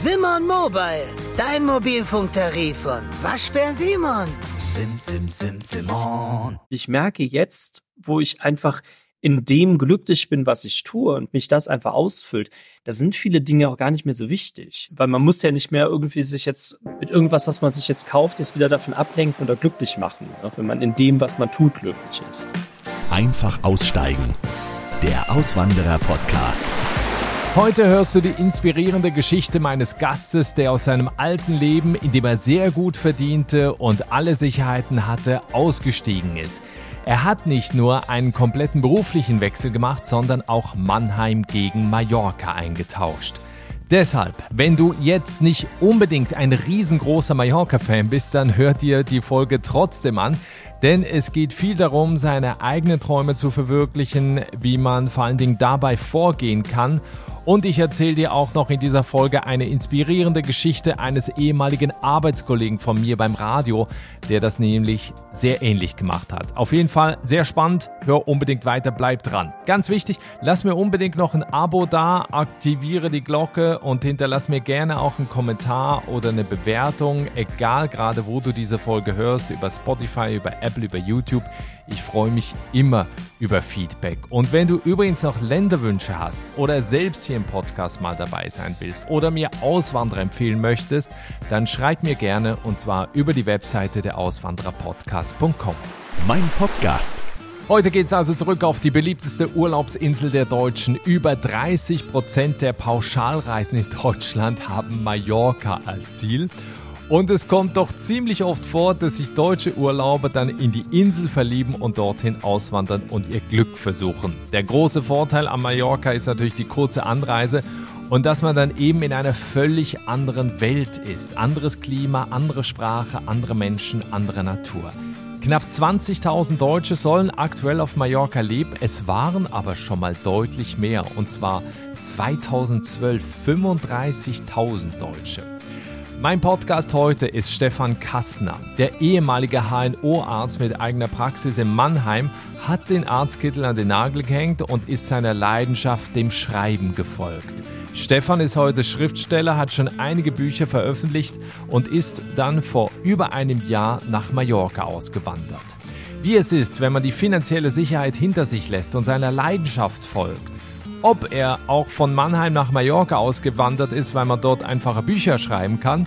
Simon Mobile, dein Mobilfunktarif von Waschbär Simon. Sim, sim, sim, Simon. Ich merke jetzt, wo ich einfach in dem glücklich bin, was ich tue und mich das einfach ausfüllt, da sind viele Dinge auch gar nicht mehr so wichtig. Weil man muss ja nicht mehr irgendwie sich jetzt mit irgendwas, was man sich jetzt kauft, jetzt wieder davon ablenken oder glücklich machen, auch wenn man in dem, was man tut, glücklich ist. Einfach aussteigen. Der Auswanderer-Podcast. Heute hörst du die inspirierende Geschichte meines Gastes, der aus seinem alten Leben, in dem er sehr gut verdiente und alle Sicherheiten hatte, ausgestiegen ist. Er hat nicht nur einen kompletten beruflichen Wechsel gemacht, sondern auch Mannheim gegen Mallorca eingetauscht. Deshalb, wenn du jetzt nicht unbedingt ein riesengroßer Mallorca-Fan bist, dann hör dir die Folge trotzdem an, denn es geht viel darum, seine eigenen Träume zu verwirklichen, wie man vor allen Dingen dabei vorgehen kann und ich erzähle dir auch noch in dieser Folge eine inspirierende Geschichte eines ehemaligen Arbeitskollegen von mir beim Radio, der das nämlich sehr ähnlich gemacht hat. Auf jeden Fall sehr spannend. Hör unbedingt weiter, bleib dran. Ganz wichtig, lass mir unbedingt noch ein Abo da, aktiviere die Glocke und hinterlass mir gerne auch einen Kommentar oder eine Bewertung, egal gerade wo du diese Folge hörst, über Spotify, über Apple, über YouTube. Ich freue mich immer über Feedback. Und wenn du übrigens noch Länderwünsche hast oder selbst hier im Podcast mal dabei sein willst oder mir Auswanderer empfehlen möchtest, dann schreib mir gerne und zwar über die Webseite der Auswandererpodcast.com. Mein Podcast. Heute geht es also zurück auf die beliebteste Urlaubsinsel der Deutschen. Über 30 Prozent der Pauschalreisen in Deutschland haben Mallorca als Ziel. Und es kommt doch ziemlich oft vor, dass sich deutsche Urlauber dann in die Insel verlieben und dorthin auswandern und ihr Glück versuchen. Der große Vorteil an Mallorca ist natürlich die kurze Anreise und dass man dann eben in einer völlig anderen Welt ist. Anderes Klima, andere Sprache, andere Menschen, andere Natur. Knapp 20.000 Deutsche sollen aktuell auf Mallorca leben. Es waren aber schon mal deutlich mehr. Und zwar 2012 35.000 Deutsche. Mein Podcast heute ist Stefan Kastner. Der ehemalige HNO-Arzt mit eigener Praxis in Mannheim hat den Arztkittel an den Nagel gehängt und ist seiner Leidenschaft dem Schreiben gefolgt. Stefan ist heute Schriftsteller, hat schon einige Bücher veröffentlicht und ist dann vor über einem Jahr nach Mallorca ausgewandert. Wie es ist, wenn man die finanzielle Sicherheit hinter sich lässt und seiner Leidenschaft folgt ob er auch von Mannheim nach Mallorca ausgewandert ist, weil man dort einfache Bücher schreiben kann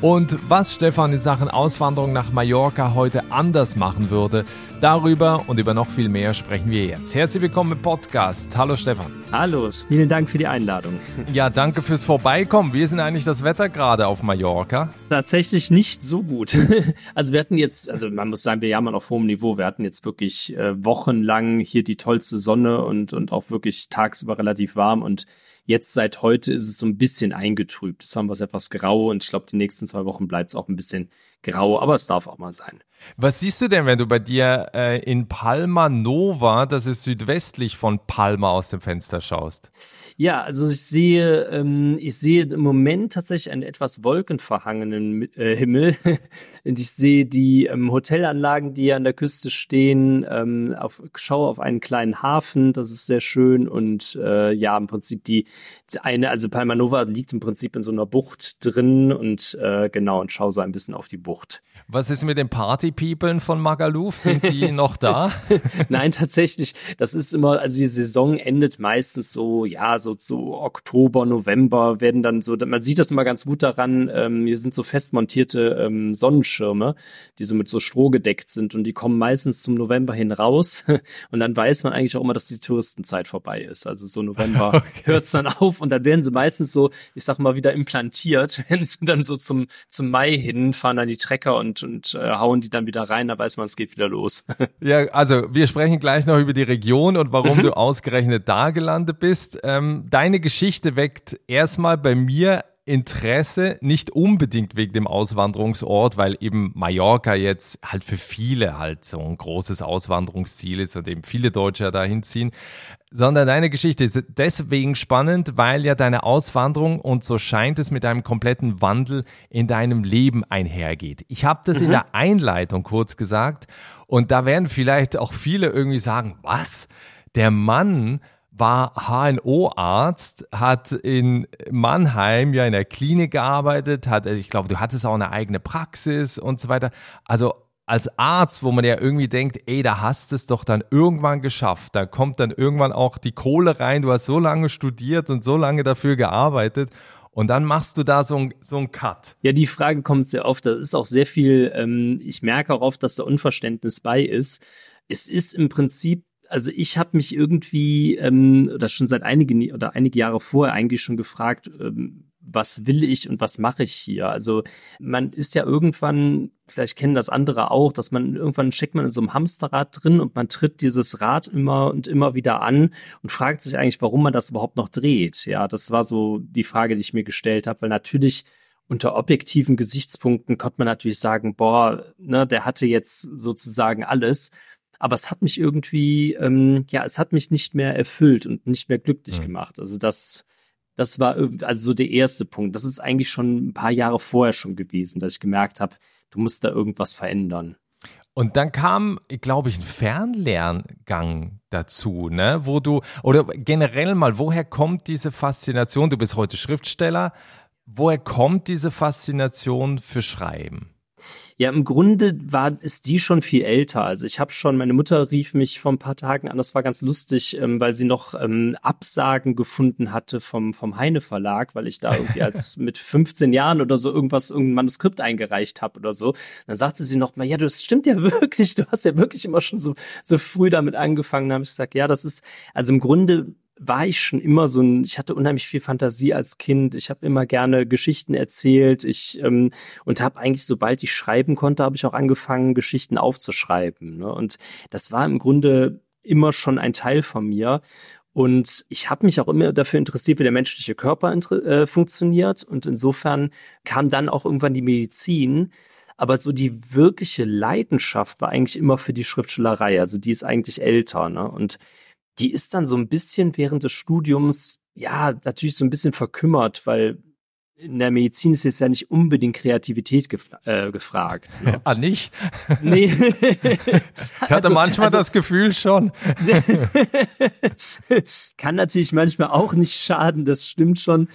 und was Stefan in Sachen Auswanderung nach Mallorca heute anders machen würde. Darüber und über noch viel mehr sprechen wir jetzt. Herzlich willkommen im Podcast. Hallo Stefan. Hallo, vielen Dank für die Einladung. Ja, danke fürs Vorbeikommen. Wie ist denn eigentlich das Wetter gerade auf Mallorca? Tatsächlich nicht so gut. Also wir hatten jetzt, also man muss sagen, wir jammern auf hohem Niveau. Wir hatten jetzt wirklich äh, wochenlang hier die tollste Sonne und, und auch wirklich tagsüber relativ warm und Jetzt seit heute ist es so ein bisschen eingetrübt. Jetzt haben wir es etwas grau und ich glaube, die nächsten zwei Wochen bleibt es auch ein bisschen grau, aber es darf auch mal sein. Was siehst du denn, wenn du bei dir äh, in Palma Nova, das ist südwestlich von Palma, aus dem Fenster schaust? Ja, also ich sehe, ähm, ich sehe im Moment tatsächlich einen etwas wolkenverhangenen äh, Himmel. Und ich sehe die ähm, Hotelanlagen, die an der Küste stehen, ähm, auf, schaue auf einen kleinen Hafen, das ist sehr schön. Und äh, ja, im Prinzip die, die eine, also Palma Nova liegt im Prinzip in so einer Bucht drin und äh, genau, und schaue so ein bisschen auf die Bucht. Was ist mit den Party-Peoplen von Magaluf? Sind die noch da? Nein, tatsächlich. Das ist immer, also die Saison endet meistens so, ja, so zu Oktober, November werden dann so, man sieht das immer ganz gut daran, ähm, hier sind so fest montierte ähm, Sonnenschirme, die so mit so Stroh gedeckt sind und die kommen meistens zum November hin raus und dann weiß man eigentlich auch immer, dass die Touristenzeit vorbei ist. Also so November okay. hört's dann auf und dann werden sie meistens so, ich sag mal, wieder implantiert, wenn sie dann so zum, zum Mai hin fahren dann die Trecker und und, äh, hauen die dann wieder rein, da weiß man, es geht wieder los. ja, also wir sprechen gleich noch über die Region und warum mhm. du ausgerechnet da gelandet bist. Ähm, deine Geschichte weckt erstmal bei mir Interesse, nicht unbedingt wegen dem Auswanderungsort, weil eben Mallorca jetzt halt für viele halt so ein großes Auswanderungsziel ist und eben viele Deutsche dahin ziehen, sondern deine Geschichte ist deswegen spannend, weil ja deine Auswanderung und so scheint es mit einem kompletten Wandel in deinem Leben einhergeht. Ich habe das mhm. in der Einleitung kurz gesagt und da werden vielleicht auch viele irgendwie sagen, was? Der Mann war HNO-Arzt, hat in Mannheim ja in der Klinik gearbeitet, hat, ich glaube, du hattest auch eine eigene Praxis und so weiter. Also als Arzt, wo man ja irgendwie denkt, ey, da hast du es doch dann irgendwann geschafft. Da kommt dann irgendwann auch die Kohle rein. Du hast so lange studiert und so lange dafür gearbeitet. Und dann machst du da so ein, so Cut. Ja, die Frage kommt sehr oft. Da ist auch sehr viel, ähm, ich merke auch oft, dass da Unverständnis bei ist. Es ist im Prinzip also ich habe mich irgendwie ähm, oder schon seit einigen oder einige Jahre vorher eigentlich schon gefragt, ähm, was will ich und was mache ich hier? Also man ist ja irgendwann, vielleicht kennen das andere auch, dass man irgendwann steckt man in so einem Hamsterrad drin und man tritt dieses Rad immer und immer wieder an und fragt sich eigentlich, warum man das überhaupt noch dreht. Ja, das war so die Frage, die ich mir gestellt habe, weil natürlich unter objektiven Gesichtspunkten konnte man natürlich sagen, boah, ne, der hatte jetzt sozusagen alles. Aber es hat mich irgendwie, ähm, ja, es hat mich nicht mehr erfüllt und nicht mehr glücklich mhm. gemacht. Also das, das war also so der erste Punkt. Das ist eigentlich schon ein paar Jahre vorher schon gewesen, dass ich gemerkt habe, du musst da irgendwas verändern. Und dann kam, glaube ich, ein Fernlerngang dazu, ne? Wo du, oder generell mal, woher kommt diese Faszination? Du bist heute Schriftsteller. Woher kommt diese Faszination für Schreiben? Ja, im Grunde war ist die schon viel älter. Also ich habe schon, meine Mutter rief mich vor ein paar Tagen an, das war ganz lustig, ähm, weil sie noch ähm, Absagen gefunden hatte vom, vom Heine Verlag, weil ich da irgendwie als mit 15 Jahren oder so irgendwas, irgendein Manuskript eingereicht habe oder so. Dann sagte sie noch mal, ja, das stimmt ja wirklich, du hast ja wirklich immer schon so, so früh damit angefangen. Da habe ich gesagt, ja, das ist, also im Grunde war ich schon immer so ein, ich hatte unheimlich viel Fantasie als Kind. Ich habe immer gerne Geschichten erzählt. Ich ähm, und habe eigentlich, sobald ich schreiben konnte, habe ich auch angefangen, Geschichten aufzuschreiben. Ne? Und das war im Grunde immer schon ein Teil von mir. Und ich habe mich auch immer dafür interessiert, wie der menschliche Körper äh, funktioniert. Und insofern kam dann auch irgendwann die Medizin. Aber so die wirkliche Leidenschaft war eigentlich immer für die Schriftstellerei. Also die ist eigentlich älter. Ne? Und die ist dann so ein bisschen während des Studiums, ja, natürlich so ein bisschen verkümmert, weil in der Medizin ist jetzt ja nicht unbedingt Kreativität gef äh, gefragt. Ne? Ah, nicht? Nee. ich hatte also, manchmal also, das Gefühl schon. kann natürlich manchmal auch nicht schaden, das stimmt schon.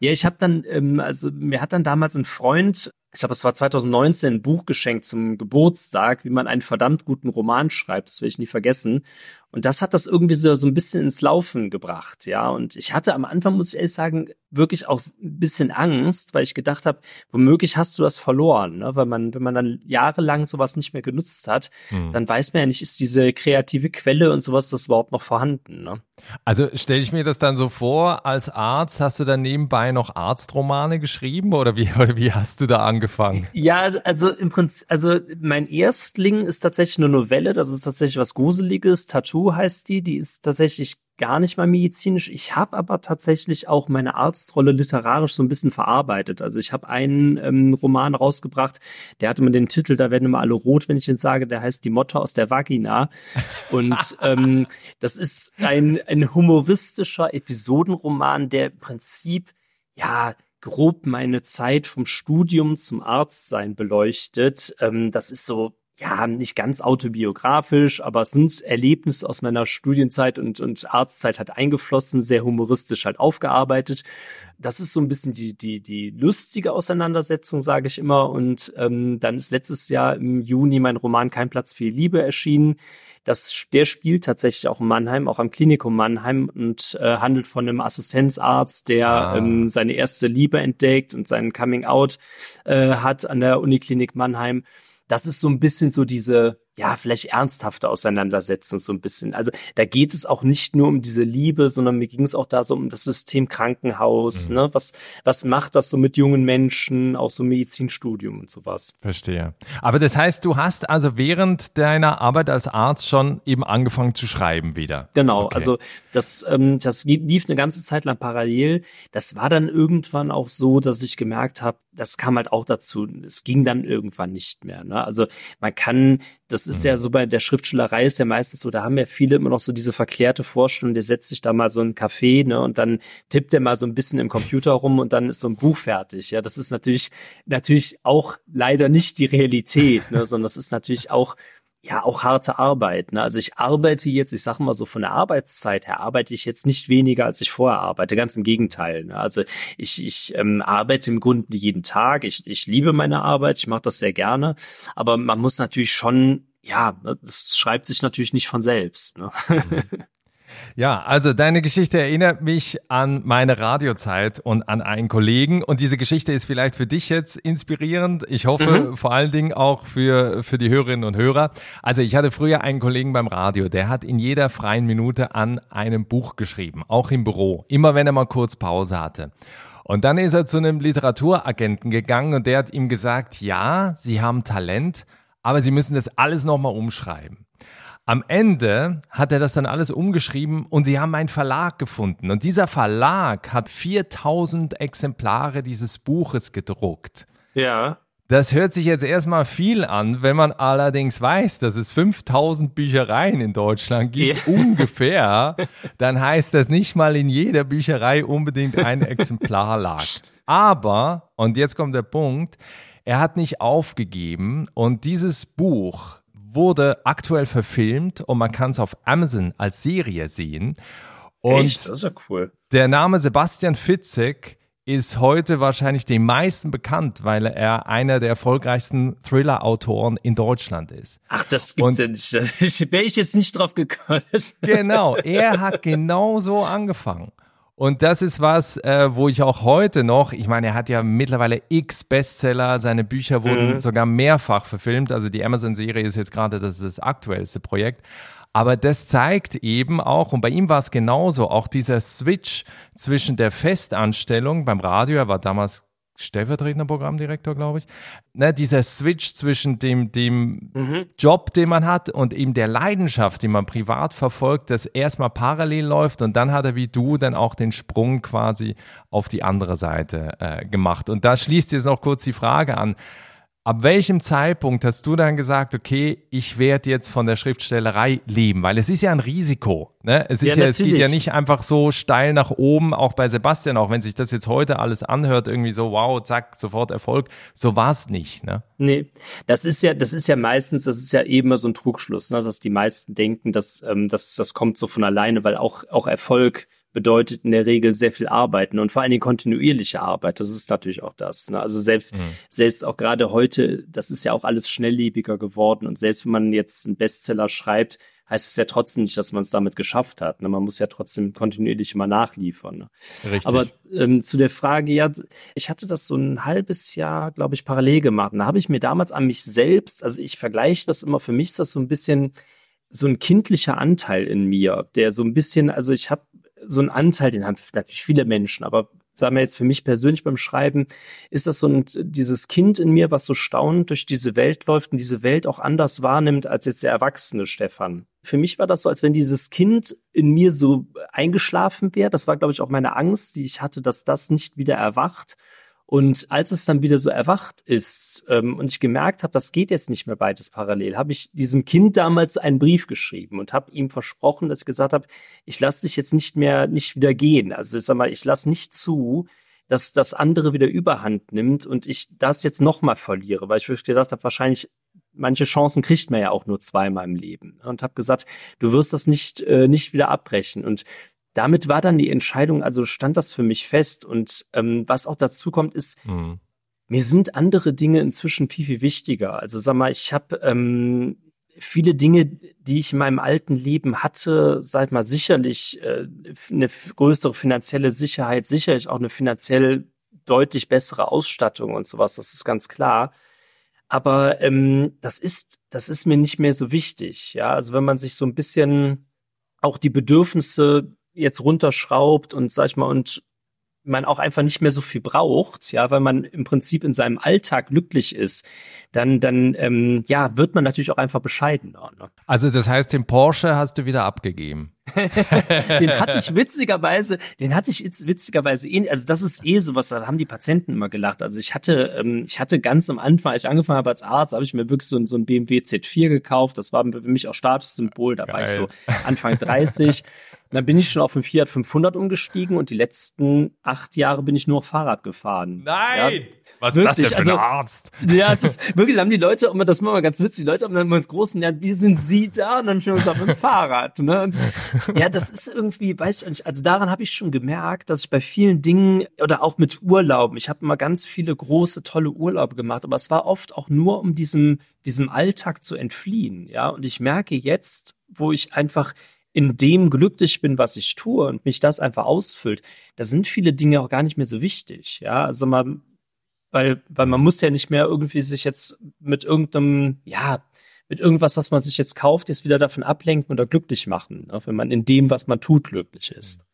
Ja, ich habe dann, ähm, also mir hat dann damals ein Freund ich glaube, es war 2019 ein Buch geschenkt zum Geburtstag, wie man einen verdammt guten Roman schreibt. Das will ich nie vergessen. Und das hat das irgendwie so, so ein bisschen ins Laufen gebracht, ja. Und ich hatte am Anfang, muss ich ehrlich sagen, wirklich auch ein bisschen Angst, weil ich gedacht habe, womöglich hast du das verloren, ne? Weil man, wenn man dann jahrelang sowas nicht mehr genutzt hat, hm. dann weiß man ja nicht, ist diese kreative Quelle und sowas das überhaupt noch vorhanden, ne? Also stelle ich mir das dann so vor, als Arzt hast du dann nebenbei noch Arztromane geschrieben oder wie, oder wie hast du da angefangen? Ja, also im Prinzip, also mein Erstling ist tatsächlich eine Novelle, das ist tatsächlich was Gruseliges, Tattoo heißt die, die ist tatsächlich gar nicht mal medizinisch. Ich habe aber tatsächlich auch meine Arztrolle literarisch so ein bisschen verarbeitet. Also ich habe einen ähm, Roman rausgebracht, der hatte mir den Titel, da werden immer alle rot, wenn ich den sage, der heißt Die Motte aus der Vagina. Und ähm, das ist ein, ein humoristischer Episodenroman, der im Prinzip, ja, grob meine Zeit vom Studium zum Arztsein beleuchtet. Ähm, das ist so ja, nicht ganz autobiografisch, aber es sind Erlebnisse aus meiner Studienzeit und, und Arztzeit halt eingeflossen, sehr humoristisch halt aufgearbeitet. Das ist so ein bisschen die, die, die lustige Auseinandersetzung, sage ich immer. Und ähm, dann ist letztes Jahr im Juni mein Roman Kein Platz für Liebe erschienen. Das, der spielt tatsächlich auch in Mannheim, auch am Klinikum Mannheim und äh, handelt von einem Assistenzarzt, der ah. ähm, seine erste Liebe entdeckt und seinen Coming Out äh, hat an der Uniklinik Mannheim das ist so ein bisschen so diese ja, vielleicht ernsthafte Auseinandersetzung so ein bisschen. Also da geht es auch nicht nur um diese Liebe, sondern mir ging es auch da so um das System Krankenhaus, mhm. ne? Was, was macht das so mit jungen Menschen, auch so Medizinstudium und sowas. Verstehe. Aber das heißt, du hast also während deiner Arbeit als Arzt schon eben angefangen zu schreiben wieder. Genau, okay. also das, ähm, das lief eine ganze Zeit lang parallel. Das war dann irgendwann auch so, dass ich gemerkt habe, das kam halt auch dazu, es ging dann irgendwann nicht mehr. Ne? Also man kann das ist mhm. ja so bei der Schriftstellerei ist ja meistens so, da haben ja viele immer noch so diese verklärte Vorstellung, der setzt sich da mal so ein Café, ne, und dann tippt er mal so ein bisschen im Computer rum und dann ist so ein Buch fertig. Ja, das ist natürlich, natürlich auch leider nicht die Realität, ne, sondern das ist natürlich auch ja auch harte Arbeit. Ne? Also ich arbeite jetzt, ich sage mal so von der Arbeitszeit her, arbeite ich jetzt nicht weniger, als ich vorher arbeite. Ganz im Gegenteil. Ne? Also ich, ich ähm, arbeite im Grunde jeden Tag. Ich, ich liebe meine Arbeit, ich mache das sehr gerne. Aber man muss natürlich schon ja, das schreibt sich natürlich nicht von selbst. Ne? Ja, also deine Geschichte erinnert mich an meine Radiozeit und an einen Kollegen. Und diese Geschichte ist vielleicht für dich jetzt inspirierend. Ich hoffe mhm. vor allen Dingen auch für, für die Hörerinnen und Hörer. Also ich hatte früher einen Kollegen beim Radio, der hat in jeder freien Minute an einem Buch geschrieben, auch im Büro, immer wenn er mal kurz Pause hatte. Und dann ist er zu einem Literaturagenten gegangen und der hat ihm gesagt, ja, Sie haben Talent, aber Sie müssen das alles nochmal umschreiben. Am Ende hat er das dann alles umgeschrieben und sie haben einen Verlag gefunden. Und dieser Verlag hat 4000 Exemplare dieses Buches gedruckt. Ja. Das hört sich jetzt erstmal viel an, wenn man allerdings weiß, dass es 5000 Büchereien in Deutschland gibt, ja. ungefähr, dann heißt das nicht mal in jeder Bücherei unbedingt ein Exemplar lag. Aber, und jetzt kommt der Punkt, er hat nicht aufgegeben und dieses Buch wurde aktuell verfilmt und man kann es auf Amazon als Serie sehen. Und Echt? Das ist ja cool. Der Name Sebastian Fitzek ist heute wahrscheinlich den meisten bekannt, weil er einer der erfolgreichsten Thriller-Autoren in Deutschland ist. Ach, das gibt's ja nicht. Da wäre ich jetzt nicht drauf gekommen. genau, er hat genau so angefangen. Und das ist was, äh, wo ich auch heute noch, ich meine, er hat ja mittlerweile x Bestseller, seine Bücher wurden mhm. sogar mehrfach verfilmt. Also die Amazon-Serie ist jetzt gerade das, das aktuellste Projekt. Aber das zeigt eben auch, und bei ihm war es genauso, auch dieser Switch zwischen der Festanstellung beim Radio, er war damals stellvertretender Programmdirektor, glaube ich. Ne, dieser Switch zwischen dem, dem mhm. Job, den man hat und eben der Leidenschaft, die man privat verfolgt, das erstmal parallel läuft und dann hat er wie du dann auch den Sprung quasi auf die andere Seite äh, gemacht. Und da schließt jetzt noch kurz die Frage an. Ab welchem Zeitpunkt hast du dann gesagt, okay, ich werde jetzt von der Schriftstellerei leben? Weil es ist ja ein Risiko. Ne? Es, ist ja, ja es geht ja nicht einfach so steil nach oben, auch bei Sebastian, auch wenn sich das jetzt heute alles anhört, irgendwie so, wow, zack, sofort Erfolg. So war es nicht. Ne? Nee, das ist ja, das ist ja meistens, das ist ja eben so ein Trugschluss, ne? dass die meisten denken, dass, ähm, dass das kommt so von alleine, weil auch, auch Erfolg bedeutet in der Regel sehr viel Arbeiten und vor allen Dingen kontinuierliche Arbeit. Das ist natürlich auch das. Ne? Also selbst, mhm. selbst auch gerade heute, das ist ja auch alles schnelllebiger geworden und selbst wenn man jetzt einen Bestseller schreibt, heißt es ja trotzdem nicht, dass man es damit geschafft hat. Ne? Man muss ja trotzdem kontinuierlich immer nachliefern. Ne? Richtig. Aber ähm, zu der Frage, ja, ich hatte das so ein halbes Jahr, glaube ich, parallel gemacht. Und da habe ich mir damals an mich selbst, also ich vergleiche das immer, für mich ist das so ein bisschen so ein kindlicher Anteil in mir, der so ein bisschen, also ich habe so ein Anteil, den haben natürlich viele Menschen, aber sagen wir jetzt für mich persönlich beim Schreiben, ist das so ein, dieses Kind in mir, was so staunend durch diese Welt läuft und diese Welt auch anders wahrnimmt als jetzt der erwachsene Stefan. Für mich war das so, als wenn dieses Kind in mir so eingeschlafen wäre. Das war, glaube ich, auch meine Angst, die ich hatte, dass das nicht wieder erwacht und als es dann wieder so erwacht ist ähm, und ich gemerkt habe, das geht jetzt nicht mehr beides parallel, habe ich diesem Kind damals einen Brief geschrieben und habe ihm versprochen, dass ich gesagt habe, ich lasse dich jetzt nicht mehr nicht wieder gehen. Also ich sag mal, ich lasse nicht zu, dass das andere wieder Überhand nimmt und ich das jetzt nochmal verliere, weil ich wirklich gedacht habe, wahrscheinlich manche Chancen kriegt man ja auch nur zweimal im Leben und habe gesagt, du wirst das nicht äh, nicht wieder abbrechen und damit war dann die Entscheidung, also stand das für mich fest. Und ähm, was auch dazu kommt, ist, mhm. mir sind andere Dinge inzwischen viel, viel wichtiger. Also sag mal, ich habe ähm, viele Dinge, die ich in meinem alten Leben hatte, sag mal sicherlich äh, eine größere finanzielle Sicherheit, sicherlich auch eine finanziell deutlich bessere Ausstattung und sowas, das ist ganz klar. Aber ähm, das ist, das ist mir nicht mehr so wichtig. Ja, also wenn man sich so ein bisschen auch die Bedürfnisse jetzt runterschraubt und sag ich mal und man auch einfach nicht mehr so viel braucht, ja, weil man im Prinzip in seinem Alltag glücklich ist, dann, dann ähm, ja, wird man natürlich auch einfach bescheidener. Ne? Also das heißt, den Porsche hast du wieder abgegeben. den hatte ich witzigerweise, den hatte ich witzigerweise eh, also das ist eh sowas, da haben die Patienten immer gelacht. Also ich hatte, ähm, ich hatte ganz am Anfang, als ich angefangen habe als Arzt, habe ich mir wirklich so, ein so ein BMW Z4 gekauft. Das war für mich auch Statussymbol, da Geil. war ich so Anfang 30. Dann bin ich schon auf den Fiat 500 umgestiegen und die letzten acht Jahre bin ich nur Fahrrad gefahren. Nein! Ja, Was wirklich, ist das denn für also- ein Arzt? Ja, es ist wirklich, haben die Leute, immer das war mal ganz witzig, die Leute haben dann mit großen, ja, wie sind sie da? Und dann schon gesagt, mit dem Fahrrad, ne? Und, ja, das ist irgendwie, weiß ich nicht, also daran habe ich schon gemerkt, dass ich bei vielen Dingen oder auch mit Urlauben, ich habe immer ganz viele große, tolle Urlaube gemacht, aber es war oft auch nur, um diesem, diesem Alltag zu entfliehen, ja? Und ich merke jetzt, wo ich einfach in dem glücklich bin, was ich tue und mich das einfach ausfüllt, da sind viele Dinge auch gar nicht mehr so wichtig, ja? Also man, weil, weil man muss ja nicht mehr irgendwie sich jetzt mit irgendeinem, ja, mit irgendwas, was man sich jetzt kauft, jetzt wieder davon ablenken oder glücklich machen, ne? wenn man in dem, was man tut, glücklich ist.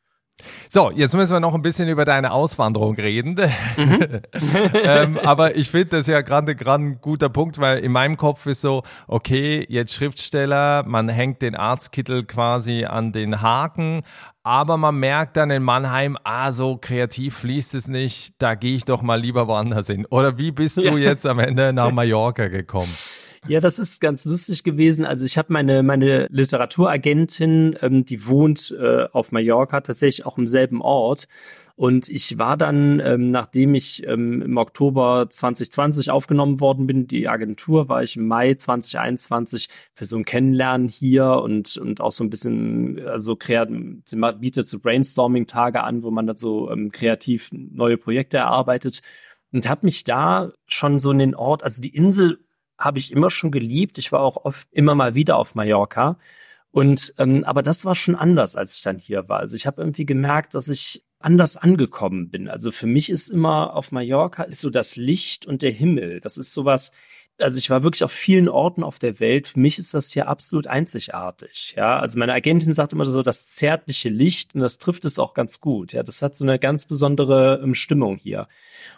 So, jetzt müssen wir noch ein bisschen über deine Auswanderung reden. Mhm. ähm, aber ich finde das ja gerade ein guter Punkt, weil in meinem Kopf ist so, okay, jetzt Schriftsteller, man hängt den Arztkittel quasi an den Haken, aber man merkt dann in Mannheim, ah, so kreativ fließt es nicht, da gehe ich doch mal lieber woanders hin. Oder wie bist du Ja. jetzt am Ende nach Mallorca gekommen? Ja, das ist ganz lustig gewesen. Also ich habe meine meine Literaturagentin, ähm, die wohnt äh, auf Mallorca, tatsächlich auch im selben Ort. Und ich war dann, ähm, nachdem ich ähm, im Oktober 2020 aufgenommen worden bin, die Agentur, war ich im Mai 2021 für so ein Kennenlernen hier und und auch so ein bisschen, also ma- bietet so Brainstorming-Tage an, wo man dann so ähm, kreativ neue Projekte erarbeitet und habe mich da schon so in den Ort, also die Insel habe ich immer schon geliebt. Ich war auch oft immer mal wieder auf Mallorca. Und ähm, aber das war schon anders, als ich dann hier war. Also ich habe irgendwie gemerkt, dass ich anders angekommen bin. Also für mich ist immer auf Mallorca ist so das Licht und der Himmel. Das ist sowas. Also ich war wirklich auf vielen Orten auf der Welt. Für mich ist das hier absolut einzigartig. Ja, also meine Agentin sagt immer so das zärtliche Licht und das trifft es auch ganz gut. Ja, das hat so eine ganz besondere ähm, Stimmung hier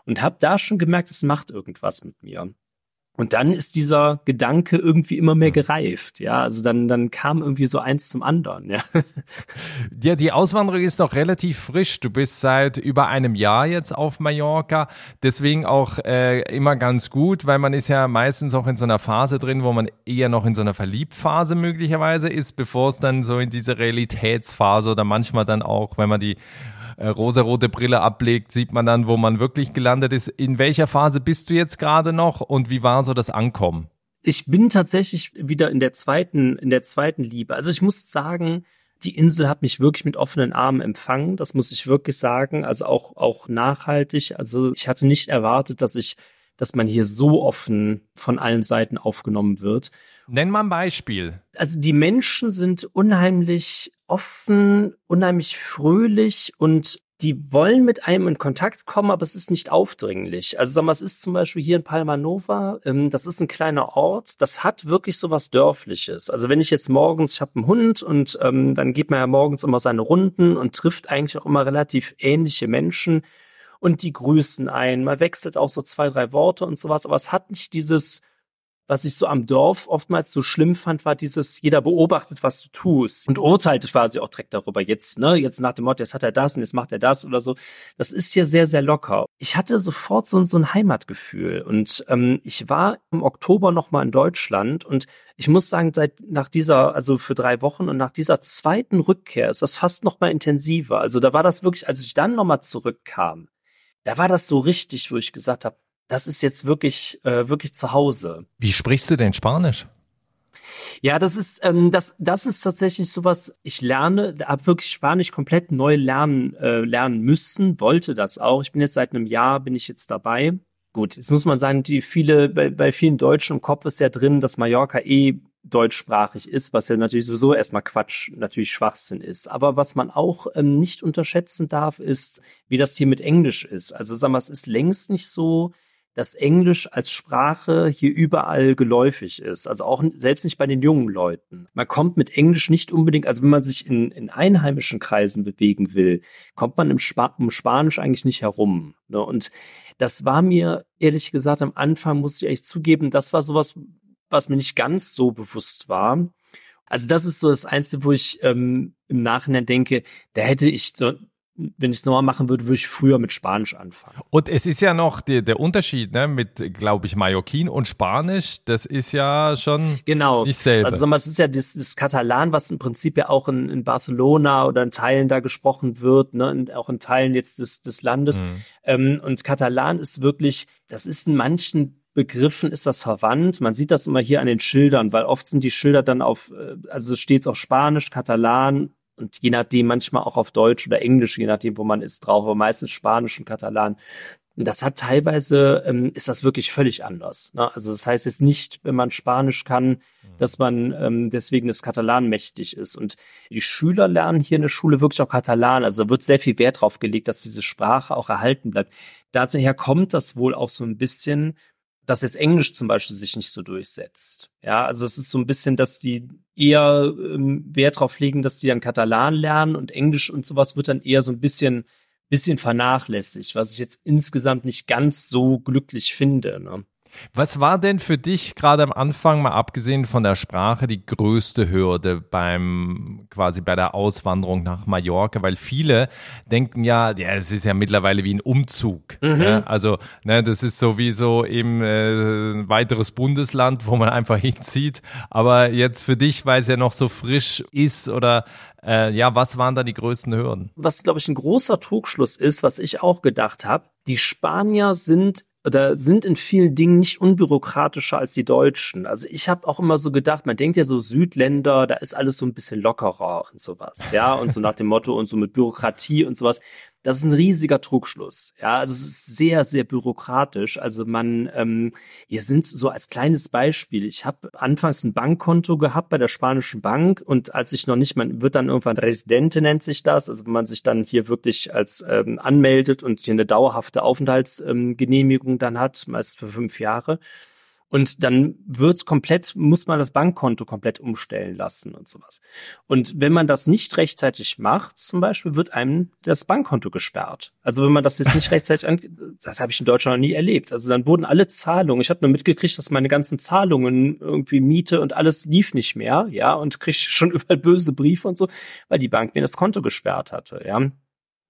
und habe da schon gemerkt, es macht irgendwas mit mir. Und dann ist dieser Gedanke irgendwie immer mehr gereift, ja. Also dann, dann kam irgendwie so eins zum anderen, ja. Ja, die Auswanderung ist noch relativ frisch. Du bist seit über einem Jahr jetzt auf Mallorca. Deswegen auch äh, immer ganz gut, weil man ist ja meistens auch in so einer Phase drin, wo man eher noch in so einer Verliebtphase möglicherweise ist, bevor es dann so in diese Realitätsphase oder manchmal dann auch, wenn man die äh, rosarote Brille ablegt, sieht man dann, wo man wirklich gelandet ist. In welcher Phase bist du jetzt gerade noch und wie war so das Ankommen? Ich bin tatsächlich wieder in der zweiten, in der zweiten Liebe. Also ich muss sagen, die Insel hat mich wirklich mit offenen Armen empfangen. Das muss ich wirklich sagen. Also auch, auch nachhaltig. Also ich hatte nicht erwartet, dass ich, dass man hier so offen von allen Seiten aufgenommen wird. Nenn mal ein Beispiel. also die Menschen sind unheimlich offen, unheimlich fröhlich und die wollen mit einem in Kontakt kommen, aber es ist nicht aufdringlich. Also sag mal, es ist zum Beispiel hier in Palma Nova, ähm, das ist ein kleiner Ort, das hat wirklich so was Dörfliches. Also wenn ich jetzt morgens, ich habe einen Hund und ähm, dann geht man ja morgens immer seine Runden und trifft eigentlich auch immer relativ ähnliche Menschen und die grüßen ein. Man wechselt auch so zwei, drei Worte und sowas, aber es hat nicht dieses was ich so am Dorf oftmals so schlimm fand, war dieses, jeder beobachtet, was du tust und urteilt quasi auch direkt darüber. Jetzt, ne, jetzt nach dem Motto, jetzt hat er das und jetzt macht er das oder so. Das ist hier sehr, sehr locker. Ich hatte sofort so, so ein Heimatgefühl und ähm, ich war im Oktober nochmal in Deutschland und ich muss sagen, seit nach dieser, also für drei Wochen und nach dieser zweiten Rückkehr ist das fast nochmal intensiver. Also da war das wirklich, als ich dann nochmal zurückkam, da war das so richtig, wo ich gesagt habe, das ist jetzt wirklich, äh, wirklich zu Hause. Wie sprichst du denn Spanisch? Ja, das ist, ähm, das, das ist tatsächlich sowas, ich lerne, habe wirklich Spanisch komplett neu lernen, äh, lernen müssen, wollte das auch. Ich bin jetzt seit einem Jahr, bin ich jetzt dabei. Gut, jetzt muss man sagen, die viele, bei, bei vielen Deutschen im Kopf ist ja drin, dass Mallorca eh deutschsprachig ist, was ja natürlich sowieso erstmal Quatsch, natürlich Schwachsinn ist. Aber was man auch ähm, nicht unterschätzen darf, ist, wie das hier mit Englisch ist. Also sag mal, es ist längst nicht so, dass Englisch als Sprache hier überall geläufig ist. Also auch selbst nicht bei den jungen Leuten. Man kommt mit Englisch nicht unbedingt, also wenn man sich in, in einheimischen Kreisen bewegen will, kommt man im Spa um Spanisch eigentlich nicht herum. Ne? Und das war mir, ehrlich gesagt, am Anfang, muss ich echt zugeben, das war sowas, was mir nicht ganz so bewusst war. Also das ist so das Einzige, wo ich ähm, im Nachhinein denke, da hätte ich so wenn ich es nochmal machen würde, würde ich früher mit Spanisch anfangen. Und es ist ja noch die, der Unterschied ne, mit, glaube ich, Mallorquin und Spanisch, das ist ja schon genau. nicht selber. Also es ist ja das, das Katalan, was im Prinzip ja auch in, in Barcelona oder in Teilen da gesprochen wird, ne, und auch in Teilen jetzt des, des Landes. Mhm. Ähm, und Katalan ist wirklich, das ist in manchen Begriffen ist das verwandt. Man sieht das immer hier an den Schildern, weil oft sind die Schilder dann auf, äh, also steht es auf Spanisch, Katalan und je nachdem manchmal auch auf Deutsch oder Englisch, je nachdem, wo man ist, drauf, aber meistens Spanisch und Katalan. Und das hat teilweise, ähm, ist das wirklich völlig anders. Ne? Also das heißt jetzt nicht, wenn man Spanisch kann, dass man ähm, deswegen das Katalan mächtig ist. Und die Schüler lernen hier in der Schule wirklich auch Katalan. Also da wird sehr viel Wert drauf gelegt, dass diese Sprache auch erhalten bleibt. Daher kommt das wohl auch so ein bisschen, dass jetzt Englisch zum Beispiel sich nicht so durchsetzt. Ja, also es ist so ein bisschen, dass die eher ähm, Wert drauf legen, dass die dann Katalan lernen und Englisch und sowas wird dann eher so ein bisschen, bisschen vernachlässigt, was ich jetzt insgesamt nicht ganz so glücklich finde. Ne? Was war denn für dich gerade am Anfang, mal abgesehen von der Sprache, die größte Hürde beim quasi bei der Auswanderung nach Mallorca? Weil viele denken ja, ja, es ist ja mittlerweile wie ein Umzug. Mhm. Ja? Also, ne, das ist sowieso eben äh, ein weiteres Bundesland, wo man einfach hinzieht. Aber jetzt für dich, weil es ja noch so frisch ist oder äh, ja, was waren da die größten Hürden? Was, glaube ich, ein großer Trugschluss ist, was ich auch gedacht habe, die Spanier sind oder sind in vielen Dingen nicht unbürokratischer als die Deutschen. Also ich habe auch immer so gedacht, man denkt ja so Südländer, da ist alles so ein bisschen lockerer und sowas, ja, und so nach dem Motto und so mit Bürokratie und sowas. Das ist ein riesiger Trugschluss. Ja, also es ist sehr, sehr bürokratisch. Also man, ähm, hier sind so als kleines Beispiel. Ich habe anfangs ein Bankkonto gehabt bei der spanischen Bank und als ich noch nicht, man wird dann irgendwann Residente nennt sich das, also wenn man sich dann hier wirklich als ähm, anmeldet und hier eine dauerhafte Aufenthaltsgenehmigung ähm, dann hat, meist für fünf Jahre. Und dann wird's komplett, muss man das Bankkonto komplett umstellen lassen und sowas. Und wenn man das nicht rechtzeitig macht, zum Beispiel, wird einem das Bankkonto gesperrt. Also wenn man das jetzt nicht rechtzeitig, das habe ich in Deutschland noch nie erlebt. Also dann wurden alle Zahlungen, ich habe nur mitgekriegt, dass meine ganzen Zahlungen irgendwie Miete und alles lief nicht mehr, ja, und krieg schon überall böse Briefe und so, weil die Bank mir das Konto gesperrt hatte, ja.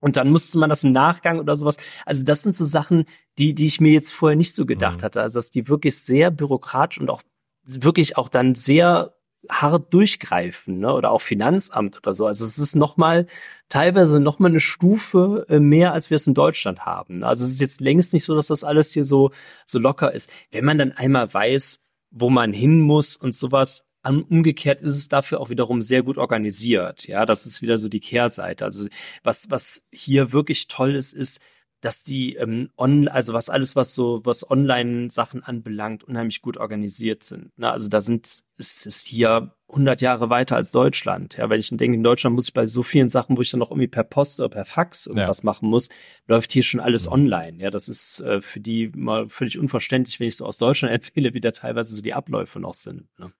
Und dann musste man das im Nachgang oder sowas. Also das sind so Sachen, die, die ich mir jetzt vorher nicht so gedacht mhm. hatte. Also dass die wirklich sehr bürokratisch und auch wirklich auch dann sehr hart durchgreifen, ne? Oder auch Finanzamt oder so. Also es ist nochmal teilweise nochmal eine Stufe äh, mehr, als wir es in Deutschland haben. Also es ist jetzt längst nicht so, dass das alles hier so, so locker ist. Wenn man dann einmal weiß, wo man hin muss und sowas, Umgekehrt ist es dafür auch wiederum sehr gut organisiert. Ja, das ist wieder so die Kehrseite. Also was, was hier wirklich toll ist, ist, dass die ähm, on, also was alles, was so, was Online-Sachen anbelangt, unheimlich gut organisiert sind. Na, also da sind, ist es hier 100 Jahre weiter als Deutschland. Ja, wenn ich denke, in Deutschland muss ich bei so vielen Sachen, wo ich dann noch irgendwie per Post oder per Fax irgendwas ja. machen muss, läuft hier schon alles online. Ja, das ist äh, für die mal völlig unverständlich, wenn ich so aus Deutschland erzähle, wie da teilweise so die Abläufe noch sind. Ne?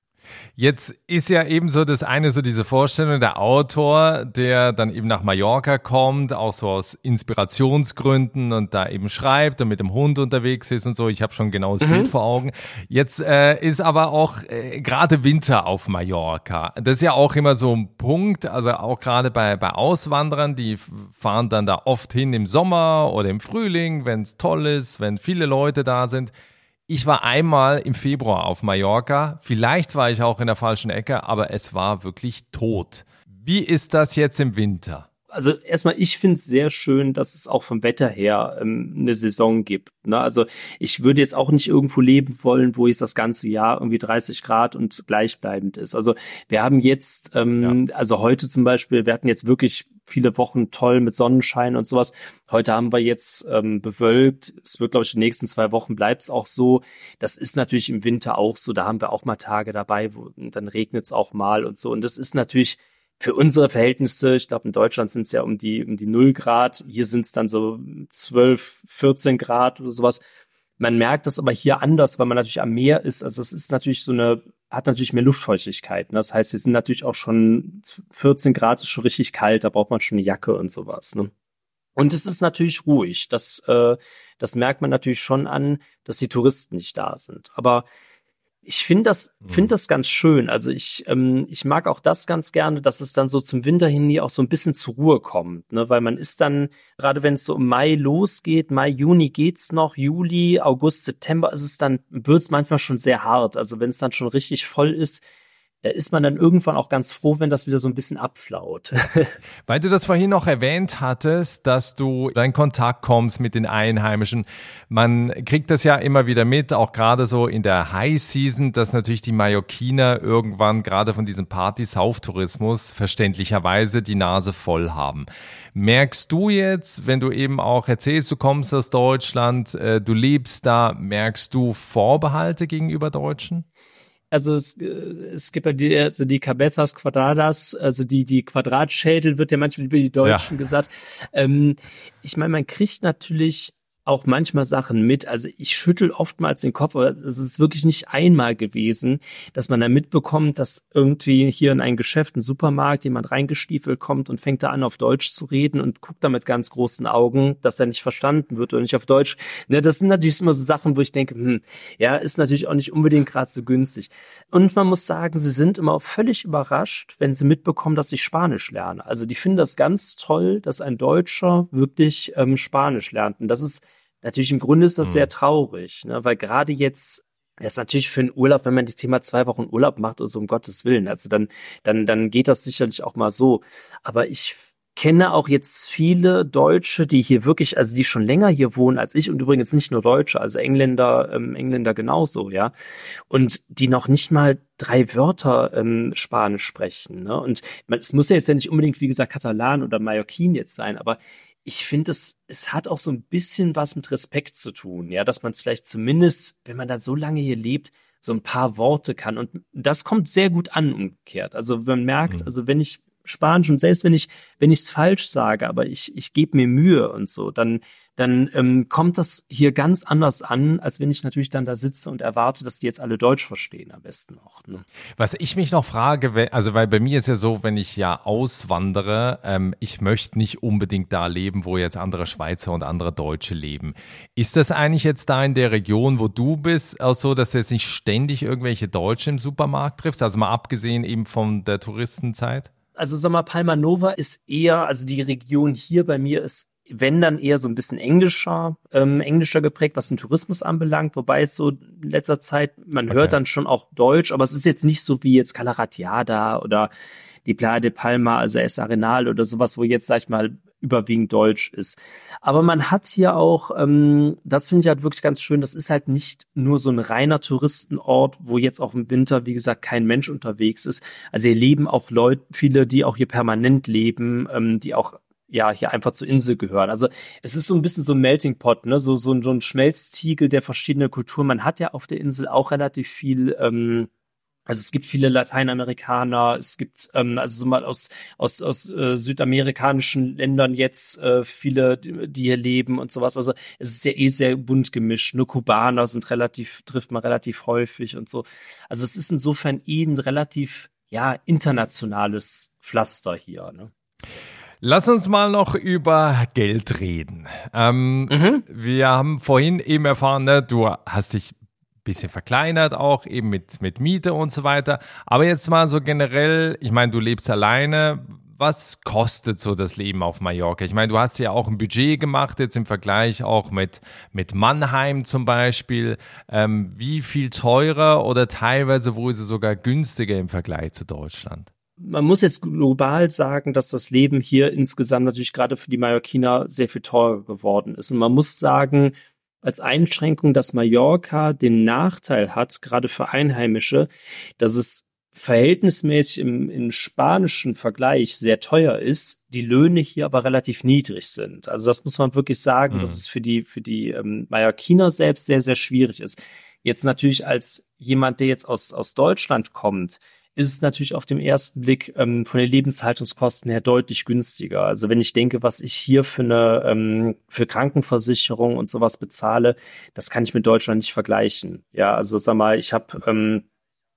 Jetzt ist ja eben so das eine, so diese Vorstellung, der Autor, der dann eben nach Mallorca kommt, auch so aus Inspirationsgründen und da eben schreibt und mit dem Hund unterwegs ist und so. Ich habe schon genau das mhm. Bild vor Augen. Jetzt äh, ist aber auch äh, gerade Winter auf Mallorca. Das ist ja auch immer so ein Punkt, also auch gerade bei, bei Auswanderern, die fahren dann da oft hin im Sommer oder im Frühling, wenn es toll ist, wenn viele Leute da sind. Ich war einmal im Februar auf Mallorca. Vielleicht war ich auch in der falschen Ecke, aber es war wirklich tot. Wie ist das jetzt im Winter? also erstmal, ich finde es sehr schön, dass es auch vom Wetter her ähm, eine Saison gibt. Ne? Also ich würde jetzt auch nicht irgendwo leben wollen, wo es das ganze Jahr irgendwie 30 Grad und gleichbleibend ist. Also wir haben jetzt, ähm, ja. also heute zum Beispiel, wir hatten jetzt wirklich viele Wochen toll mit Sonnenschein und sowas. Heute haben wir jetzt ähm, bewölkt. Es wird, glaube ich, die nächsten zwei Wochen bleibt es auch so. Das ist natürlich im Winter auch so. Da haben wir auch mal Tage dabei, wo dann regnet es auch mal und so. Und das ist natürlich für unsere Verhältnisse, ich glaube in Deutschland sind es ja um die um die null Grad, hier sind es dann so 12, 14 Grad oder sowas. Man merkt das aber hier anders, weil man natürlich am Meer ist. Also es ist natürlich so eine, hat natürlich mehr Luftfeuchtigkeit. Ne? Das heißt, wir sind natürlich auch schon 14 Grad ist schon richtig kalt, da braucht man schon eine Jacke und sowas. Ne? Und es ist natürlich ruhig. Das, äh, das merkt man natürlich schon an, dass die Touristen nicht da sind. Aber ich finde das, finde mhm. das ganz schön. Also ich, ähm, ich mag auch das ganz gerne, dass es dann so zum Winter hin nie auch so ein bisschen zur Ruhe kommt, ne? Weil man ist dann, gerade wenn es so im Mai losgeht, Mai, Juni geht's noch, Juli, August, September ist es dann, wird's manchmal schon sehr hart. Also wenn es dann schon richtig voll ist, da ist man dann irgendwann auch ganz froh, wenn das wieder so ein bisschen abflaut. Weil du das vorhin noch erwähnt hattest, dass du in Kontakt kommst mit den Einheimischen. Man kriegt das ja immer wieder mit, auch gerade so in der High Season, dass natürlich die Mallorquiner irgendwann gerade von diesem Party-Sauftourismus verständlicherweise die Nase voll haben. Merkst du jetzt, wenn du eben auch erzählst, du kommst aus Deutschland, äh, du lebst da, merkst du Vorbehalte gegenüber Deutschen? Also es, äh, es gibt ja die, also die Cabezas Quadradas, also die, die Quadratschädel wird ja manchmal über die Deutschen ja. gesagt. Ähm, ich meine, man kriegt natürlich auch manchmal Sachen mit. Also ich schüttel oftmals den Kopf, aber es ist wirklich nicht einmal gewesen, dass man da mitbekommt, dass irgendwie hier in ein Geschäft, ein Supermarkt, jemand reingestiefelt kommt und fängt da an, auf Deutsch zu reden und guckt da mit ganz großen Augen, dass er nicht verstanden wird oder nicht auf Deutsch. Ne, das sind natürlich immer so Sachen, wo ich denke, hm, ja, ist natürlich auch nicht unbedingt gerade so günstig. Und man muss sagen, sie sind immer völlig überrascht, wenn sie mitbekommen, dass ich Spanisch lerne. Also die finden das ganz toll, dass ein Deutscher wirklich ähm, Spanisch lernt. Und das ist Natürlich im Grunde ist das mhm. sehr traurig, ne? weil gerade jetzt das ist natürlich für einen Urlaub, wenn man das Thema zwei Wochen Urlaub macht, also um Gottes Willen, also dann, dann, dann geht das sicherlich auch mal so. Aber ich kenne auch jetzt viele Deutsche, die hier wirklich, also die schon länger hier wohnen als ich und übrigens nicht nur Deutsche, also Engländer, ähm, Engländer genauso, ja, und die noch nicht mal drei Wörter ähm, Spanisch sprechen. Ne? Und man, es muss ja jetzt ja nicht unbedingt, wie gesagt, Katalan oder Mallorquin jetzt sein, aber ich finde, es, es hat auch so ein bisschen was mit Respekt zu tun, ja, dass man es vielleicht zumindest, wenn man dann so lange hier lebt, so ein paar Worte kann. Und das kommt sehr gut an, umgekehrt. Also man merkt, mhm. also wenn ich Spanisch und selbst wenn ich, wenn ich es falsch sage, aber ich, ich gebe mir Mühe und so, dann, dann ähm, kommt das hier ganz anders an, als wenn ich natürlich dann da sitze und erwarte, dass die jetzt alle Deutsch verstehen am besten auch. Ne? Was ich mich noch frage, also weil bei mir ist ja so, wenn ich ja auswandere, ähm, ich möchte nicht unbedingt da leben, wo jetzt andere Schweizer und andere Deutsche leben. Ist das eigentlich jetzt da in der Region, wo du bist, auch so, dass du jetzt nicht ständig irgendwelche Deutsche im Supermarkt triffst? Also mal abgesehen eben von der Touristenzeit? Also sag mal, Palma Nova ist eher, also die Region hier bei mir ist wenn dann eher so ein bisschen englischer, ähm, englischer geprägt, was den Tourismus anbelangt, wobei es so in letzter Zeit, man okay. hört dann schon auch Deutsch, aber es ist jetzt nicht so wie jetzt Calaratiada oder die Playa de Palma, also Es Arenal oder sowas, wo jetzt, sag ich mal, überwiegend Deutsch ist. Aber man hat hier auch, ähm, das finde ich halt wirklich ganz schön, das ist halt nicht nur so ein reiner Touristenort, wo jetzt auch im Winter, wie gesagt, kein Mensch unterwegs ist. Also hier leben auch Leute, viele, die auch hier permanent leben, ähm, die auch ja hier einfach zur Insel gehören. Also es ist so ein bisschen so ein Melting Pot, ne, so so, so ein Schmelztiegel der verschiedenen Kulturen. Man hat ja auf der Insel auch relativ viel. Ähm, also es gibt viele Lateinamerikaner, es gibt ähm, also so mal aus aus aus äh, südamerikanischen Ländern jetzt äh, viele, die hier leben und sowas. Also es ist ja eh sehr bunt gemischt. Nur Kubaner sind relativ trifft man relativ häufig und so. Also es ist insofern eh ein relativ ja internationales Pflaster hier. Ne? Lass uns mal noch über Geld reden. Ähm, mhm. Wir haben vorhin eben erfahren, ne, du hast dich ein bisschen verkleinert auch, eben mit, mit Miete und so weiter. Aber jetzt mal so generell, ich meine, du lebst alleine. Was kostet so das Leben auf Mallorca? Ich meine, du hast ja auch ein Budget gemacht, jetzt im Vergleich auch mit, mit Mannheim zum Beispiel. Ähm, wie viel teurer oder teilweise wo ist es sogar günstiger im Vergleich zu Deutschland? Man muss jetzt global sagen, dass das Leben hier insgesamt natürlich gerade für die Mallorquiner sehr viel teurer geworden ist. Und man muss sagen, als Einschränkung, dass Mallorca den Nachteil hat, gerade für Einheimische, dass es verhältnismäßig im, im spanischen Vergleich sehr teuer ist, die Löhne hier aber relativ niedrig sind. Also das muss man wirklich sagen, mhm. dass es für die, für die ähm, Mallorquiner selbst sehr, sehr schwierig ist. Jetzt natürlich als jemand, der jetzt aus, aus Deutschland kommt, ist es natürlich auf dem ersten Blick ähm, von den Lebenshaltungskosten her deutlich günstiger. Also wenn ich denke, was ich hier für eine ähm, für Krankenversicherung und sowas bezahle, das kann ich mit Deutschland nicht vergleichen. Ja, also sag mal, ich habe ähm,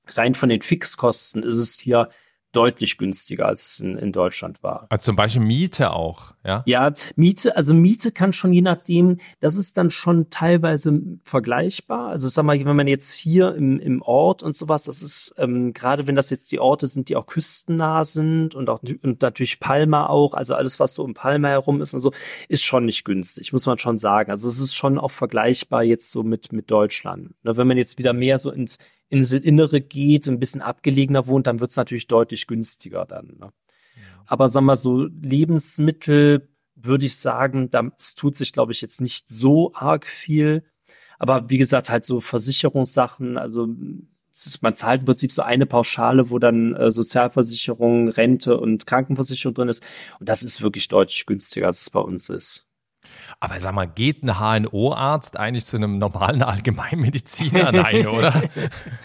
rein von den Fixkosten ist es hier deutlich günstiger, als es in, in Deutschland war. Also zum Beispiel Miete auch, ja? Ja, Miete, also Miete kann schon je nachdem, das ist dann schon teilweise vergleichbar. Also sag mal, wenn man jetzt hier im, im Ort und sowas, das ist, ähm, gerade wenn das jetzt die Orte sind, die auch küstennah sind und auch und natürlich Palma auch, also alles, was so um Palma herum ist und so, ist schon nicht günstig, muss man schon sagen. Also es ist schon auch vergleichbar jetzt so mit, mit Deutschland. Ne, wenn man jetzt wieder mehr so ins Inselinnere geht, ein bisschen abgelegener wohnt, dann wird es natürlich deutlich günstiger dann. Ne? Aber sagen wir so, Lebensmittel würde ich sagen, das tut sich, glaube ich, jetzt nicht so arg viel. Aber wie gesagt, halt so Versicherungssachen, also ist, man zahlt im Prinzip so eine Pauschale, wo dann äh, Sozialversicherung, Rente und Krankenversicherung drin ist. Und das ist wirklich deutlich günstiger, als es bei uns ist. Aber sag mal, geht ein HNO-Arzt eigentlich zu einem normalen Allgemeinmediziner? Nein, oder?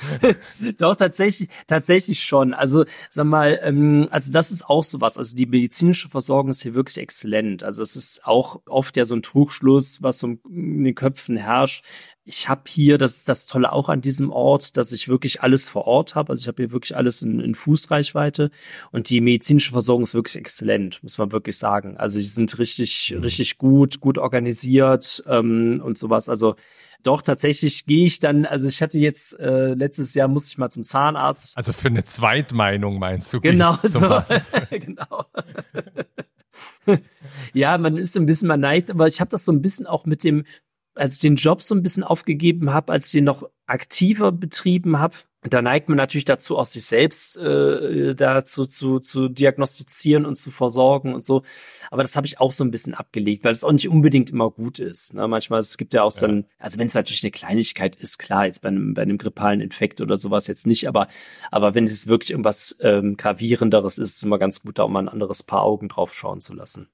Doch, tatsächlich, tatsächlich schon. Also, sag mal, ähm, also das ist auch sowas. Also die medizinische Versorgung ist hier wirklich exzellent. Also es ist auch oft ja so ein Trugschluss, was so in den Köpfen herrscht ich habe hier, das ist das Tolle auch an diesem Ort, dass ich wirklich alles vor Ort habe. Also ich habe hier wirklich alles in, in Fußreichweite und die medizinische Versorgung ist wirklich exzellent, muss man wirklich sagen. Also sie sind richtig, mhm. richtig gut, gut organisiert ähm, und sowas. Also doch, tatsächlich gehe ich dann, also ich hatte jetzt, äh, letztes Jahr musste ich mal zum Zahnarzt. Also für eine Zweitmeinung meinst du? Genau so. genau. ja, man ist ein bisschen, man neigt, aber ich habe das so ein bisschen auch mit dem, als ich den Job so ein bisschen aufgegeben habe, als ich den noch aktiver betrieben habe, da neigt man natürlich dazu, auch sich selbst äh, dazu zu, zu diagnostizieren und zu versorgen und so. Aber das habe ich auch so ein bisschen abgelegt, weil es auch nicht unbedingt immer gut ist. Ne? Manchmal, es gibt ja auch ja. dann, also wenn es natürlich eine Kleinigkeit ist, klar, jetzt bei einem, bei einem grippalen Infekt oder sowas jetzt nicht, aber, aber wenn es wirklich irgendwas ähm, gravierenderes ist, ist es immer ganz gut, da auch mal ein anderes Paar Augen drauf schauen zu lassen.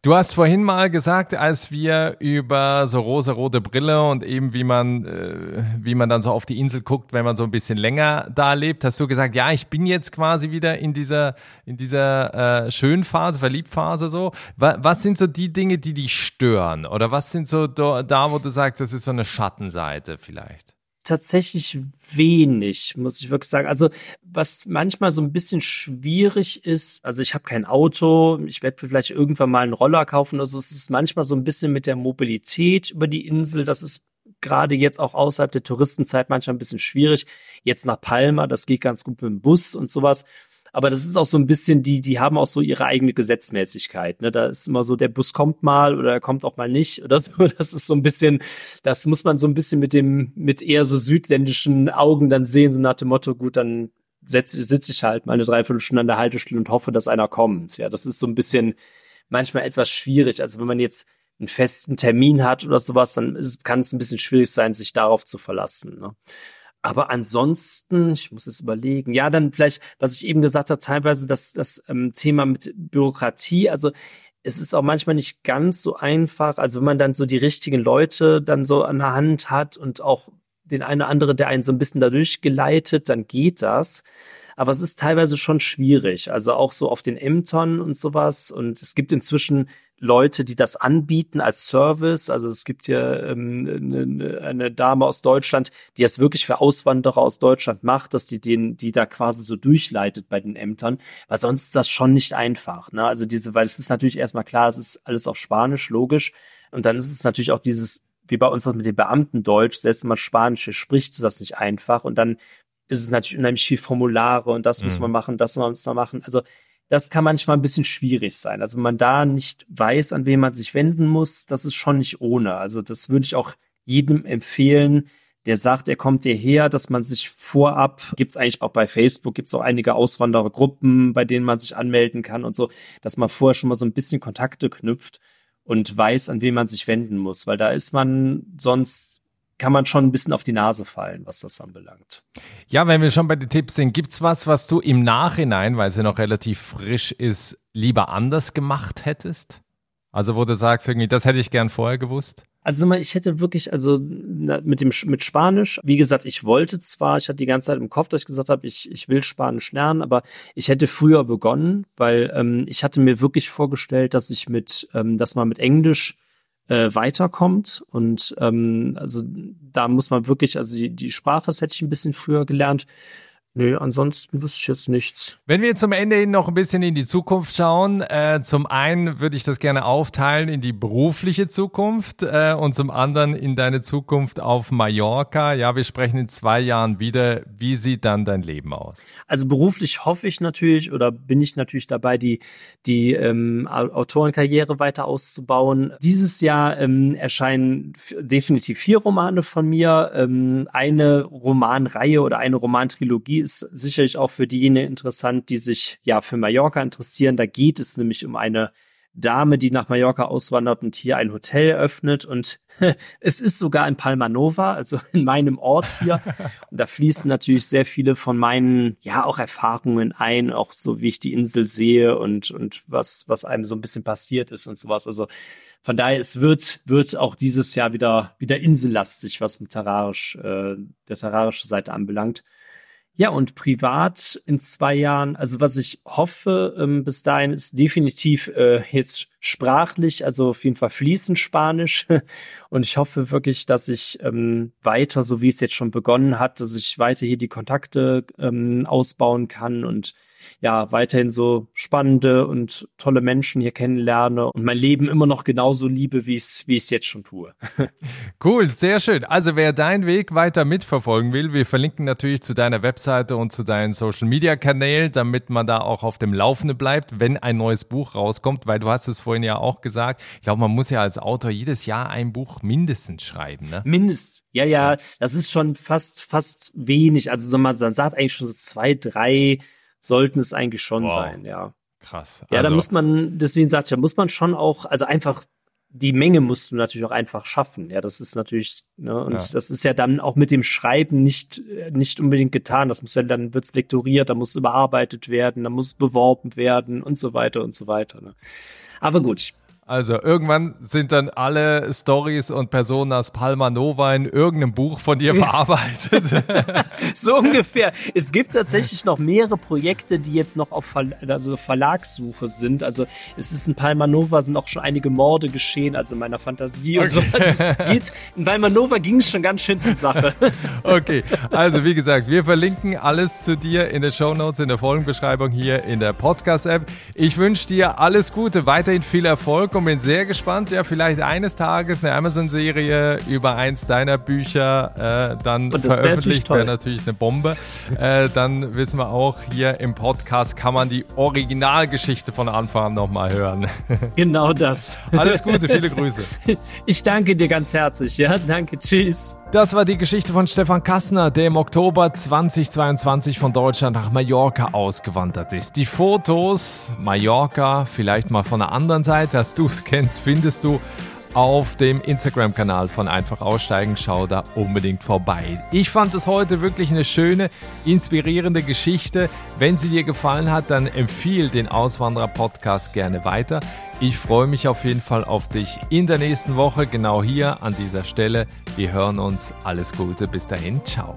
Du hast vorhin mal gesagt, als wir über so rosa-rote Brille und eben wie man, äh, wie man dann so auf die Insel guckt, wenn man so ein bisschen länger da lebt, hast du gesagt, ja, ich bin jetzt quasi wieder in dieser, in dieser äh, Schönphase, Verliebtphase so. Was, was sind so die Dinge, die dich stören? Oder was sind so da, wo du sagst, das ist so eine Schattenseite vielleicht? Tatsächlich wenig, muss ich wirklich sagen. Also was manchmal so ein bisschen schwierig ist, also ich habe kein Auto, ich werde vielleicht irgendwann mal einen Roller kaufen. Also es ist manchmal so ein bisschen mit der Mobilität über die Insel, das ist gerade jetzt auch außerhalb der Touristenzeit manchmal ein bisschen schwierig. Jetzt nach Palma, das geht ganz gut mit dem Bus und sowas. Aber das ist auch so ein bisschen, die, die haben auch so ihre eigene Gesetzmäßigkeit. Ne? Da ist immer so, der Bus kommt mal oder er kommt auch mal nicht. Oder so. Das ist so ein bisschen, das muss man so ein bisschen mit dem, mit eher so südländischen Augen dann sehen, so nach dem Motto, gut, dann sitze sitz ich halt mal eine Dreiviertelstunde an der Haltestelle und hoffe, dass einer kommt. Ja, das ist so ein bisschen manchmal etwas schwierig. Also wenn man jetzt einen festen Termin hat oder sowas, dann kann es ein bisschen schwierig sein, sich darauf zu verlassen. Ne? Aber ansonsten, ich muss es überlegen, ja, dann vielleicht, was ich eben gesagt habe, teilweise das, das ähm, Thema mit Bürokratie, also es ist auch manchmal nicht ganz so einfach, also wenn man dann so die richtigen Leute dann so an der Hand hat und auch den einen oder anderen, der einen so ein bisschen dadurch geleitet, dann geht das. Aber es ist teilweise schon schwierig, also auch so auf den Ämtern und sowas. Und es gibt inzwischen Leute, die das anbieten als Service. Also es gibt hier ähm, eine, eine Dame aus Deutschland, die das wirklich für Auswanderer aus Deutschland macht, dass die den, die da quasi so durchleitet bei den Ämtern, weil sonst ist das schon nicht einfach. Ne? Also diese, weil es ist natürlich erstmal klar, es ist alles auf Spanisch, logisch. Und dann ist es natürlich auch dieses, wie bei uns das mit dem Beamtendeutsch, selbst wenn man Spanisch spricht, ist das nicht einfach. Und dann ist es natürlich unheimlich viel Formulare und das mhm. muss man machen, das muss man machen. Also das kann manchmal ein bisschen schwierig sein. Also wenn man da nicht weiß, an wen man sich wenden muss, das ist schon nicht ohne. Also das würde ich auch jedem empfehlen, der sagt, er kommt hierher, dass man sich vorab, gibt's eigentlich auch bei Facebook, gibt's auch einige Auswanderergruppen, bei denen man sich anmelden kann und so, dass man vorher schon mal so ein bisschen Kontakte knüpft und weiß, an wen man sich wenden muss, weil da ist man sonst kann man schon ein bisschen auf die Nase fallen, was das anbelangt. Ja, wenn wir schon bei den Tipps sind, gibt's was, was du im Nachhinein, weil es ja noch relativ frisch ist, lieber anders gemacht hättest? Also wo du sagst, irgendwie, das hätte ich gern vorher gewusst? Also ich hätte wirklich, also mit dem mit Spanisch, wie gesagt, ich wollte zwar, ich hatte die ganze Zeit im Kopf, dass ich gesagt habe, ich, ich will Spanisch lernen, aber ich hätte früher begonnen, weil ähm, ich hatte mir wirklich vorgestellt, dass ich mit, ähm, dass man mit Englisch äh, weiterkommt. Und ähm, also da muss man wirklich, also die, die Sprache, das hätte ich ein bisschen früher gelernt. Nee, ansonsten wüsste ich jetzt nichts. Wenn wir zum Ende hin noch ein bisschen in die Zukunft schauen, äh, zum einen würde ich das gerne aufteilen in die berufliche Zukunft äh, und zum anderen in deine Zukunft auf Mallorca. Ja, wir sprechen in zwei Jahren wieder. Wie sieht dann dein Leben aus? Also beruflich hoffe ich natürlich oder bin ich natürlich dabei, die, die ähm, Autorenkarriere weiter auszubauen. Dieses Jahr ähm, erscheinen definitiv vier Romane von mir. Ähm, eine Romanreihe oder eine Romantrilogie ist sicherlich auch für diejenigen interessant, die sich ja für Mallorca interessieren. Da geht es nämlich um eine Dame, die nach Mallorca auswandert und hier ein Hotel eröffnet. Und es ist sogar in Palma Nova, also in meinem Ort hier. Und da fließen natürlich sehr viele von meinen, ja, auch Erfahrungen ein, auch so wie ich die Insel sehe und, und was, was einem so ein bisschen passiert ist und sowas. Also von daher, es wird, wird auch dieses Jahr wieder, wieder insellastig, was literarisch, äh, der terrarische Seite anbelangt. Ja, und privat in zwei Jahren, also was ich hoffe ähm, bis dahin ist definitiv äh, jetzt sprachlich, also auf jeden Fall fließend Spanisch. Und ich hoffe wirklich, dass ich ähm, weiter, so wie es jetzt schon begonnen hat, dass ich weiter hier die Kontakte ähm, ausbauen kann und ja, weiterhin so spannende und tolle Menschen hier kennenlerne und mein Leben immer noch genauso liebe, wie ich es wie jetzt schon tue. cool, sehr schön. Also wer deinen Weg weiter mitverfolgen will, wir verlinken natürlich zu deiner Webseite und zu deinen Social Media Kanälen, damit man da auch auf dem Laufenden bleibt, wenn ein neues Buch rauskommt, weil du hast es vorhin ja auch gesagt. Ich glaube, man muss ja als Autor jedes Jahr ein Buch mindestens schreiben, ne? Mindestens. Ja, ja, das ist schon fast, fast wenig. Also so man sagt eigentlich schon so zwei, drei sollten es eigentlich schon wow. sein, ja. Krass. Also, ja, da also muss man, deswegen sagt ich, da muss man schon auch, also einfach die Menge musst du natürlich auch einfach schaffen. Ja, das ist natürlich, ne, und ja. das ist ja dann auch mit dem Schreiben nicht, nicht unbedingt getan. Das muss ja, dann wird's lektoriert, da muss überarbeitet werden, da muss beworben werden und so weiter und so weiter. Ne. Aber gut, also irgendwann sind dann alle Stories und Personen aus Palma Nova in irgendeinem Buch von dir verarbeitet. so ungefähr. Es gibt tatsächlich noch mehrere Projekte, die jetzt noch auf Ver also Verlagssuche sind. Also es ist in Palma Nova sind auch schon einige Morde geschehen, also in meiner Fantasie okay. und so. Es geht, in Palma Nova ging es schon ganz schön zur Sache. okay, also wie gesagt, wir verlinken alles zu dir in den Show Notes, in der Folgenbeschreibung hier in der Podcast-App. Ich wünsche dir alles Gute, weiterhin viel Erfolg und bin sehr gespannt. Ja, vielleicht eines Tages eine Amazon-Serie über eins deiner Bücher äh, dann veröffentlicht. Wäre natürlich eine Bombe. äh, dann wissen wir auch, hier im Podcast kann man die Originalgeschichte von Anfang an nochmal hören. genau das. Alles Gute, viele Grüße. Ich danke dir ganz herzlich. Ja, danke. Tschüss. Das war die Geschichte von Stefan Kassner, der im Oktober 2022 von Deutschland nach Mallorca ausgewandert ist. Die Fotos Mallorca, vielleicht mal von der anderen Seite, dass du es kennst, findest du auf dem Instagram-Kanal von Einfach Aussteigen. Schau da unbedingt vorbei. Ich fand es heute wirklich eine schöne, inspirierende Geschichte. Wenn sie dir gefallen hat, dann empfiehl den Auswanderer-Podcast gerne weiter. Ich freue mich auf jeden Fall auf dich in der nächsten Woche, genau hier an dieser Stelle. Wir hören uns. Alles Gute. Bis dahin. Ciao.